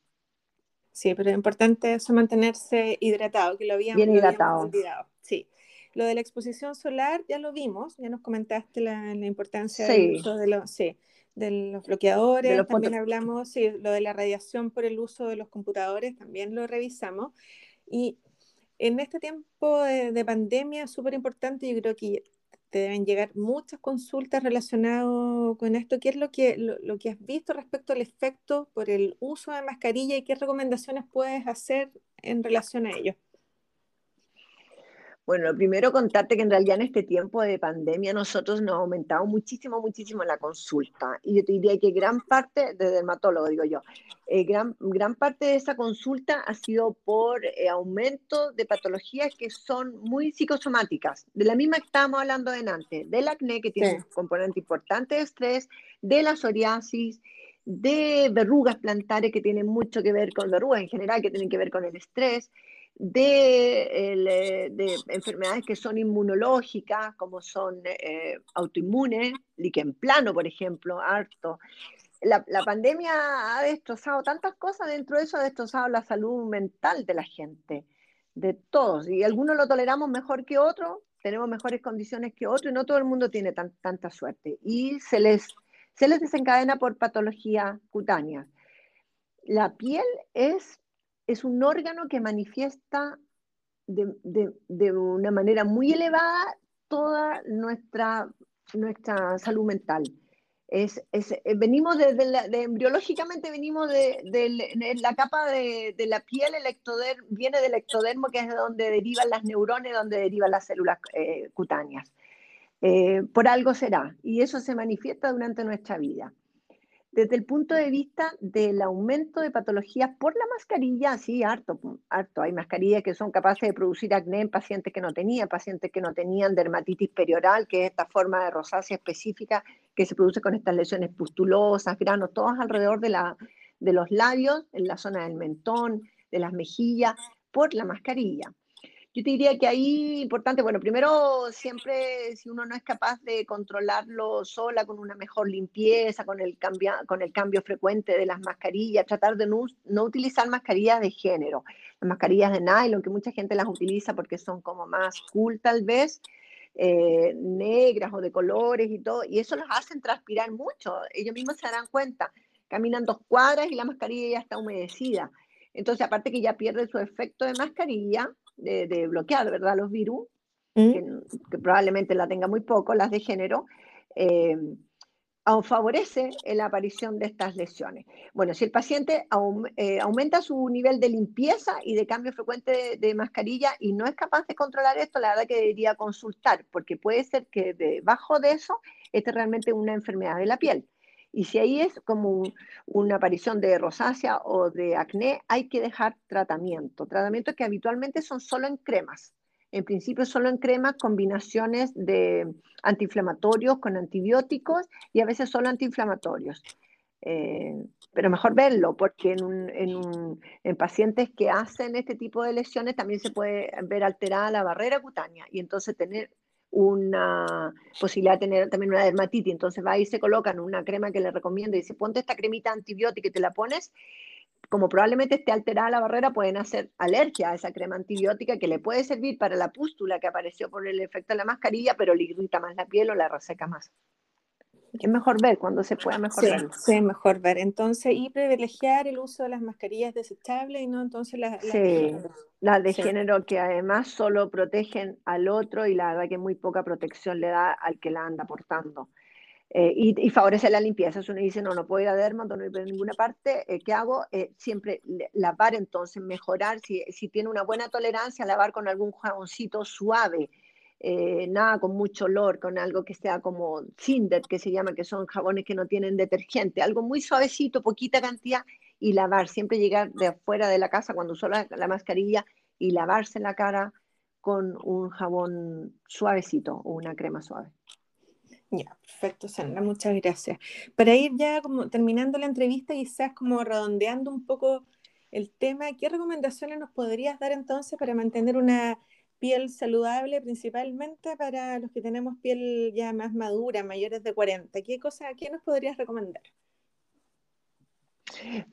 Sí, pero es importante eso mantenerse hidratado, que lo habíamos, Bien hidratado. olvidado. Sí. Lo de la exposición solar ya lo vimos, ya nos comentaste la, importancia de los, sí, de los bloqueadores, también hablamos, sí, lo de la radiación por el uso de los computadores, también lo revisamos. Y en este tiempo de, pandemia, súper importante, yo creo que te deben llegar muchas consultas relacionadas con esto. ¿Qué es lo que, lo, que has visto respecto al efecto por el uso de mascarilla y qué recomendaciones puedes hacer en relación a ello? Bueno, lo primero contarte que en realidad en este tiempo de pandemia nosotros nos ha aumentado muchísimo, muchísimo la consulta. Y yo te diría que gran parte, de dermatólogo digo yo, eh, gran, gran parte de esa consulta ha sido por eh, aumento de patologías que son muy psicosomáticas, de la misma que estábamos hablando de antes, del acné que tiene un componente importante de estrés, de la psoriasis, de verrugas plantares que tienen mucho que ver con verrugas en general, que tienen que ver con el estrés de, de, enfermedades que son inmunológicas, como son eh, autoinmunes, líquen plano, por ejemplo, harto. La, la, pandemia ha destrozado tantas cosas, dentro de eso ha destrozado la salud mental de la gente, de todos, y algunos lo toleramos mejor que otros, tenemos mejores condiciones que otros, y no todo el mundo tiene tanta suerte, y se les, se les desencadena por patologías cutáneas. La piel es es un órgano que manifiesta de, una manera muy elevada toda nuestra, nuestra salud mental. Eh, venimos desde de, embriológicamente venimos de, la capa de, la piel, el ectodermo, viene del ectodermo, que es de donde derivan las neuronas, donde derivan las células eh, cutáneas. Eh, por algo será, y eso se manifiesta durante nuestra vida desde el punto de vista del aumento de patologías por la mascarilla, sí, harto, harto. Hay mascarillas que son capaces de producir acné en pacientes que no tenían, pacientes que no tenían dermatitis perioral, que es esta forma de rosácea específica que se produce con estas lesiones pustulosas, granos, todos alrededor de, la, de los labios, en la zona del mentón, de las mejillas, por la mascarilla. Yo te diría que ahí importante, bueno, primero siempre si uno no es capaz de controlarlo sola con una mejor limpieza, con el, cambio, con el cambio frecuente de las mascarillas, tratar de no, no utilizar mascarillas de género, las mascarillas de nylon, que mucha gente las utiliza porque son como más cool tal vez, eh, negras o de colores y todo, y eso los hacen transpirar mucho. Ellos mismos se darán cuenta. Caminan dos cuadras y la mascarilla ya está humedecida. Entonces, aparte que ya pierde su efecto de mascarilla, de, bloquear, ¿verdad? Los virus, ¿Mm? que, probablemente la tenga muy poco, las de género, eh, favorece la aparición de estas lesiones. Bueno, si el paciente eh, aumenta su nivel de limpieza y de cambio frecuente de, mascarilla y no es capaz de controlar esto, la verdad que debería consultar, porque puede ser que debajo de eso esté realmente una enfermedad de la piel. Y si ahí es como una aparición de rosácea o de acné, hay que dejar tratamiento. Tratamientos que habitualmente son solo en cremas en principio solo en cremas, combinaciones de antiinflamatorios con antibióticos y a veces solo antiinflamatorios. Eh, pero mejor verlo, porque en, en, pacientes que hacen este tipo de lesiones también se puede ver alterada la barrera cutánea y entonces tener una posibilidad de tener también una dermatitis. Entonces va y se colocan una crema que le recomiendo y dice, ponte esta cremita antibiótica y te la pones como probablemente esté alterada la barrera, pueden hacer alergia a esa crema antibiótica que le puede servir para la pústula que apareció por el efecto de la mascarilla, pero le irrita más la piel o la reseca más. Es mejor ver cuando se pueda mejor ver. Sí, mejor ver. Entonces, y privilegiar el uso de las mascarillas desechables y no entonces las... sí, las de género que además solo protegen al otro y la verdad que muy poca protección le da al que la anda portando. Eh, y, favorece la limpieza. Si uno dice, no, no puedo ir a dermato, no ir a ninguna parte, eh, ¿qué hago? Eh, siempre lavar entonces, mejorar, si, si, tiene una buena tolerancia, lavar con algún jaboncito suave, nada con mucho olor, con algo que sea como cinder, que se llama, que son jabones que no tienen detergente, algo muy suavecito, poquita cantidad, y lavar, siempre llegar de afuera de la casa cuando usó la, la mascarilla y lavarse la cara con un jabón suavecito o una crema suave. Ya, perfecto, Sandra, muchas gracias. Para ir ya como terminando la entrevista, quizás como redondeando un poco el tema, ¿qué recomendaciones nos podrías dar entonces para mantener una piel saludable, principalmente para los que tenemos piel ya más madura, mayores de 40? ¿Qué cosa, qué nos podrías recomendar?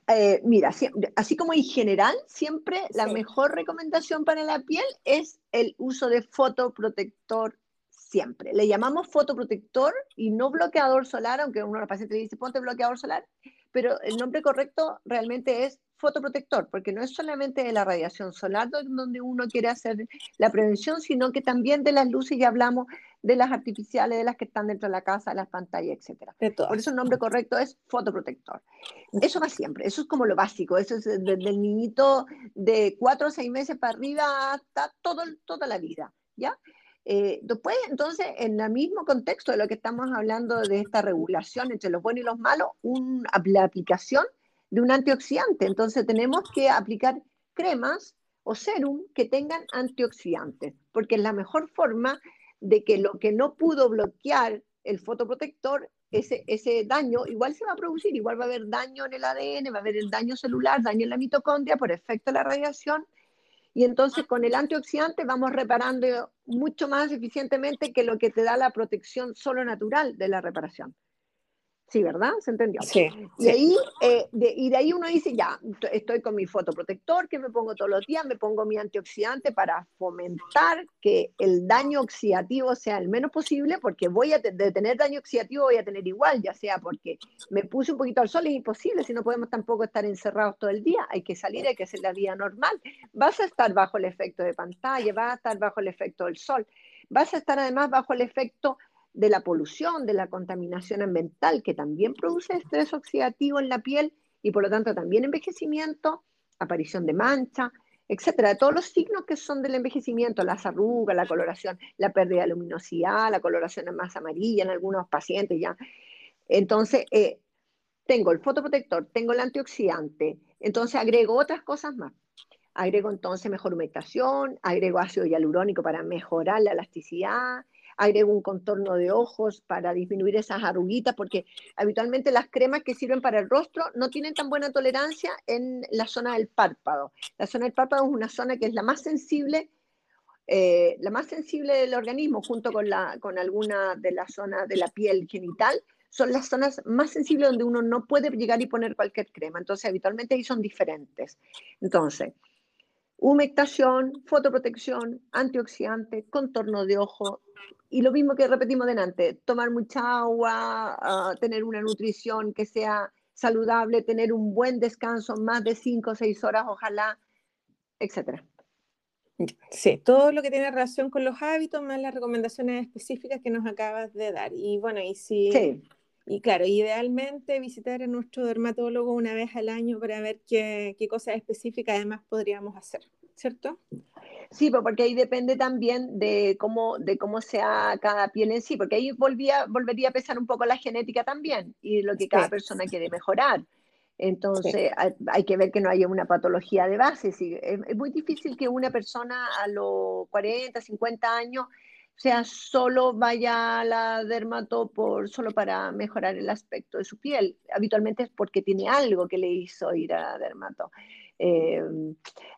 Eh, mira, así como en general, siempre la mejor recomendación para la piel es el uso de fotoprotector siempre. Le llamamos fotoprotector y no bloqueador solar, aunque uno de los pacientes dice ponte bloqueador solar, pero el nombre correcto realmente es fotoprotector, porque no es solamente de la radiación solar donde uno quiere hacer la prevención, sino que también de las luces, ya hablamos de las artificiales, de las que están dentro de la casa, las pantallas, etc. Por eso el nombre correcto es fotoprotector. Eso va siempre, eso es como lo básico, eso es desde el niñito de cuatro o seis meses para arriba hasta todo, toda la vida, ¿ya? Eh, después, entonces, en el mismo contexto de lo que estamos hablando de esta regulación entre los buenos y los malos, la aplicación de un antioxidante. Entonces, tenemos que aplicar cremas o serum que tengan antioxidantes, porque es la mejor forma de que lo que no pudo bloquear el fotoprotector, ese, ese daño, igual se va a producir, igual va a haber daño en el ADN, va a haber el daño celular, daño en la mitocondria por efecto de la radiación y entonces con el antioxidante vamos reparando mucho más eficientemente que lo que te da la protección solo natural de la reparación. Sí, ¿verdad? ¿Se entendió? Sí. Y, Ahí, eh, de, y de ahí uno dice, ya, estoy con mi fotoprotector, que me pongo todos los días, me pongo mi antioxidante para fomentar que el daño oxidativo sea el menos posible, porque voy a de tener daño oxidativo voy a tener igual, ya sea porque me puse un poquito al sol, es imposible, si no podemos tampoco estar encerrados todo el día, hay que salir, hay que hacer la vida normal. Vas a estar bajo el efecto de pantalla, vas a estar bajo el efecto del sol, vas a estar además bajo el efecto de la polución, de la contaminación ambiental, que también produce estrés oxidativo en la piel y por lo tanto también envejecimiento, aparición de mancha, etcétera, todos los signos que son del envejecimiento, las arrugas, la coloración, la pérdida de luminosidad, la coloración más amarilla en algunos pacientes ya. Entonces, eh, tengo el fotoprotector, tengo el antioxidante, entonces agrego otras cosas más. Agrego entonces mejor humectación, agrego ácido hialurónico para mejorar la elasticidad, agrego un contorno de ojos para disminuir esas arruguitas, porque habitualmente las cremas que sirven para el rostro no tienen tan buena tolerancia en la zona del párpado. La zona del párpado es una zona que es la más sensible, eh, la más sensible del organismo, junto con, la, con alguna de las zonas de la piel genital, son las zonas más sensibles donde uno no puede llegar y poner cualquier crema. Entonces, habitualmente ahí son diferentes. Entonces, humectación, fotoprotección, antioxidante, contorno de ojo. Y lo mismo que repetimos delante, tomar mucha agua, ah, tener una nutrición que sea saludable, tener un buen descanso, más de 5 o 6 horas, ojalá, etcétera. Sí, todo lo que tiene relación con los hábitos, más las recomendaciones específicas que nos acabas de dar. Y bueno, y si... Sí. Y claro, idealmente visitar a nuestro dermatólogo una vez al año para ver qué, qué cosas específicas además podríamos hacer, ¿cierto? Sí, porque ahí depende también de cómo, de cómo sea cada piel en sí, porque ahí volvía, volvería a pesar un poco la genética también y lo que cada persona quiere mejorar. Entonces hay, que ver que no haya una patología de base. Sí, es, es, muy difícil que una persona a los 40, 50 años sea, solo vaya a la dermato por, solo para mejorar el aspecto de su piel. Habitualmente es porque tiene algo que le hizo ir a la dermato, eh,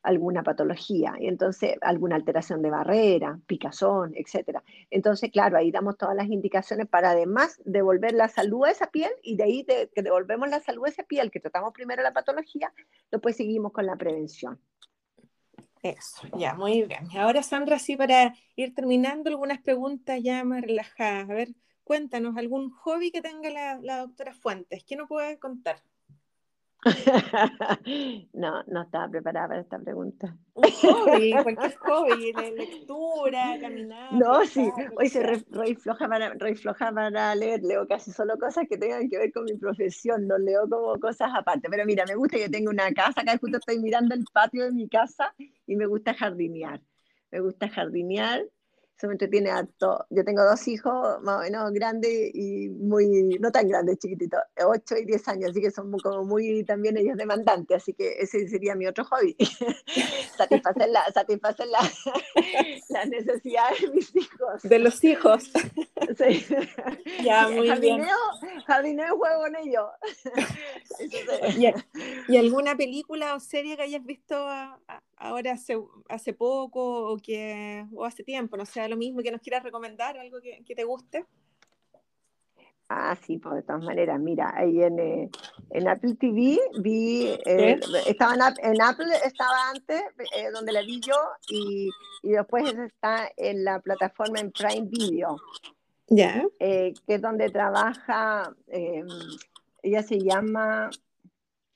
alguna patología, y entonces alguna alteración de barrera, picazón, etc. Entonces, claro, ahí damos todas las indicaciones para además devolver la salud a esa piel y de ahí que devolvemos la salud a esa piel, que tratamos primero la patología, después seguimos con la prevención. Eso, ya, muy bien. Ahora, Sandra, sí, para ir terminando, algunas preguntas ya más relajadas. A ver, cuéntanos, ¿algún hobby que tenga la, la doctora Fuentes? ¿Qué nos puede contar? no, no estaba preparada para esta pregunta. Un hobby, cualquier hobby, lectura, caminar. No, sí, hoy se re, floja para, para leer, leo casi solo cosas que tengan que ver con mi profesión, no leo como cosas aparte. Pero mira, me gusta que tengo una casa, acá justo estoy mirando el patio de mi casa y me gusta jardinear. Me gusta jardinear eso me entretiene harto. Yo tengo dos hijos más o menos grandes y muy, no tan grandes, chiquititos, 8 y 10 años, así que son como muy también ellos demandantes, así que ese sería mi otro hobby, satisfacer, la, satisfacer la, las necesidades de mis hijos. De los hijos. Sí. Ya, muy jardineo, bien. Jardineo juego con ellos. ¿Y, alguna película o serie que hayas visto ahora hace, hace poco o, que, o hace tiempo? No sé, lo mismo que nos quieras recomendar, algo que, que te guste. Ah, sí, pues de todas maneras, mira, ahí en, eh, en Apple TV vi, eh, estaba en, Apple estaba antes, eh, donde la vi yo, y, y, después está en la plataforma en Prime Video, ya que es donde trabaja, em, ella se llama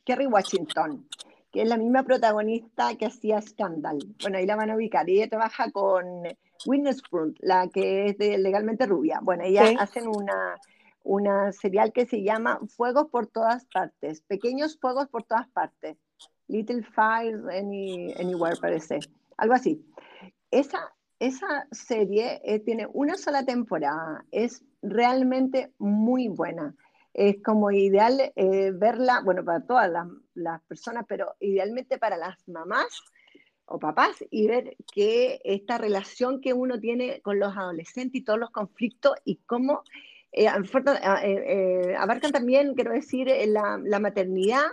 Kerry Washington, que es la misma protagonista que hacía Scandal. Bueno, ahí la van a ubicar, y ella trabaja con Witness la que es de Legalmente Rubia. Bueno, ellas hacen una una serial que se llama Fuegos por todas partes, pequeños fuegos por todas partes. Little Fires Anywhere parece, algo así. Esa, esa serie eh, tiene una sola temporada, es realmente muy buena. Es como ideal eh, verla, bueno, para todas las, las, personas, pero idealmente para las mamás o papás y ver que esta relación que uno tiene con los adolescentes y todos los conflictos y cómo eh, eh, eh, abarcan también, quiero decir, la, la, maternidad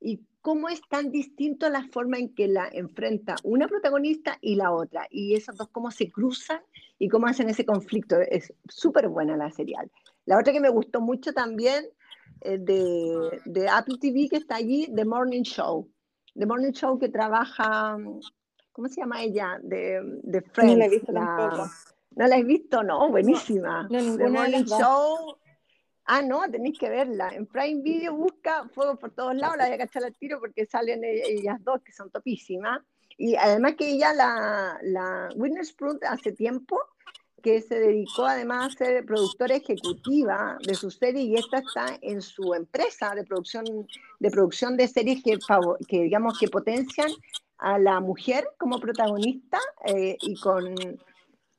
y cómo es tan distinto la forma en que la enfrenta una protagonista y la otra, y esas dos cómo se cruzan y cómo hacen ese conflicto. Es súper buena la serial. La otra que me gustó mucho también de, de, Apple TV que está allí, The Morning Show. The Morning Show que trabaja, ¿cómo se llama ella? De, de Friends. la, ¿No la has visto? No, buenísima. No, The Morning Show. Ah, no, tenéis que verla. En Prime Video busca Fuego por todos lados, la voy a cachar al tiro porque salen e-, ellas dos que son topísimas. Y además que ella, la, la Witness hace tiempo que se dedicó además a ser productora ejecutiva de su serie y esta está en su empresa de producción de, producción de series que, que digamos que potencian a la mujer como protagonista eh, y con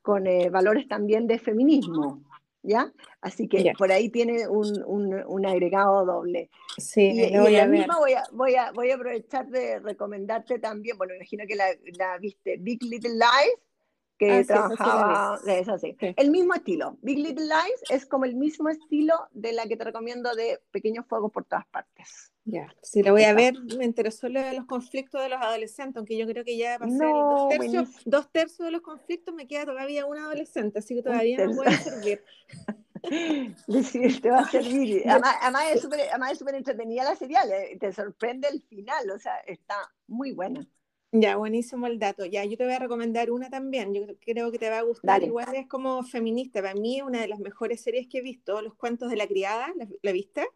con eh, valores también de feminismo, ¿ya? Así que por ahí tiene un, un, agregado doble. Sí, y, y la misma voy a, voy, a, voy a aprovechar de recomendarte también, bueno, imagino que la, la viste, Big Little Lies, que ah, trabajaba, es así. El mismo estilo. Big Little Lies es como el mismo estilo de la que te recomiendo de Pequeños Fuegos por todas partes. Ya, si lo voy a ver, me interesó lo de los conflictos de los adolescentes, aunque yo creo que ya pasé dos, tercios, dos, tercios, de los conflictos, me queda todavía un adolescente, así que todavía no puede servir. Sí, te va a servir. Además, además es súper entretenida la serial, te sorprende el final, o sea, está muy buena. Ya, buenísimo el dato. Ya, yo te voy a recomendar una también. Yo creo que te va a gustar. Igual es como feminista. Para mí es una de las mejores series que he visto. Los cuentos de la criada. ¿La, viste?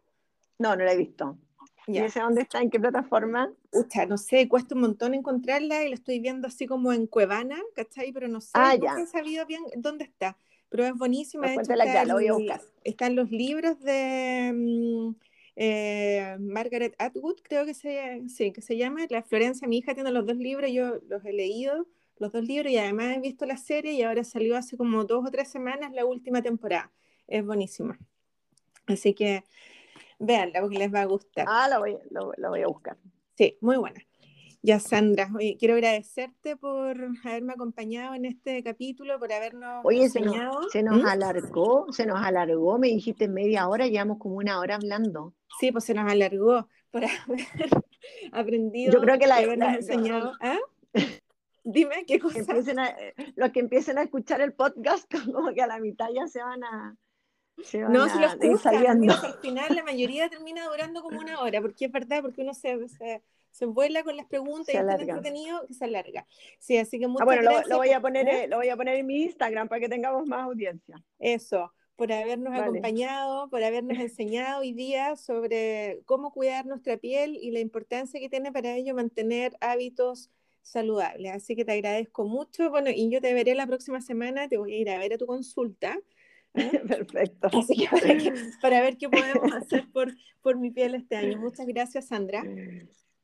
No, no la he visto. Ya. ¿Y dónde está? ¿En qué plataforma? Ucha, no sé, cuesta un montón encontrarla y la estoy viendo así como en Cuevana, ¿cachai? Pero no sé, ah, no he sabido bien dónde está. Pero es buenísima. Hecho, está, la voy a buscar. Están los libros de... Mm, eh, Margaret Atwood, creo que se, sí, que se llama. La Florencia, mi hija tiene los dos libros, yo los he leído, los dos libros, y además he visto la serie y ahora salió hace como dos o tres semanas la última temporada. Es buenísima. Así que véanla porque les va a gustar. Ah, la voy, la voy a buscar. Sí, muy buena. Ya, Sandra, quiero agradecerte por haberme acompañado en este capítulo, por habernos Oye, enseñado. Se nos, ¿Mm? alargó, se nos alargó, me dijiste media hora, llevamos como una hora hablando. Sí, pues se nos alargó por haber aprendido. Yo creo que la, habernos enseñado. ¿Ah? Dime qué cosa. Eh, los que empiecen a escuchar el podcast, como que a la mitad ya se van a. no, se los escuchan, al final la mayoría termina durando como una hora, porque es verdad, porque uno se, se se vuela con las preguntas y es tan entretenido que se alarga. Sí, así que muchas ah, bueno, gracias. Lo, voy a poner, ¿eh? lo voy a poner en mi Instagram para que tengamos más audiencia. Eso, por habernos acompañado, por habernos enseñado hoy día sobre cómo cuidar nuestra piel y la importancia que tiene para ello mantener hábitos saludables. Así que te agradezco mucho. Bueno, y yo te veré la próxima semana, te voy a ir a ver a tu consulta. ¿eh? Perfecto. Así que para, para, ver qué podemos hacer por, por mi piel este año. Muchas gracias, Sandra.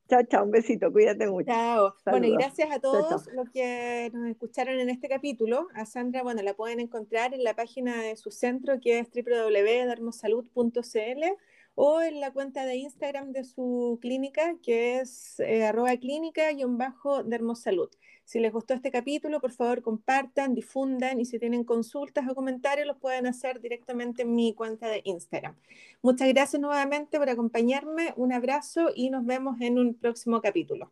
Chao, chao, un besito, cuídate mucho. Chao. Bueno, y gracias a todos los que nos escucharon en este capítulo. A Sandra, bueno, la pueden encontrar en la página de su centro que es www.dermosalud.cl o en la cuenta de Instagram de su clínica que es eh, arroba clínica-dermosalud. Si les gustó este capítulo, por favor compartan, difundan y si tienen consultas o comentarios los pueden hacer directamente en mi cuenta de Instagram. Muchas gracias nuevamente por acompañarme, un abrazo y nos vemos en un próximo capítulo.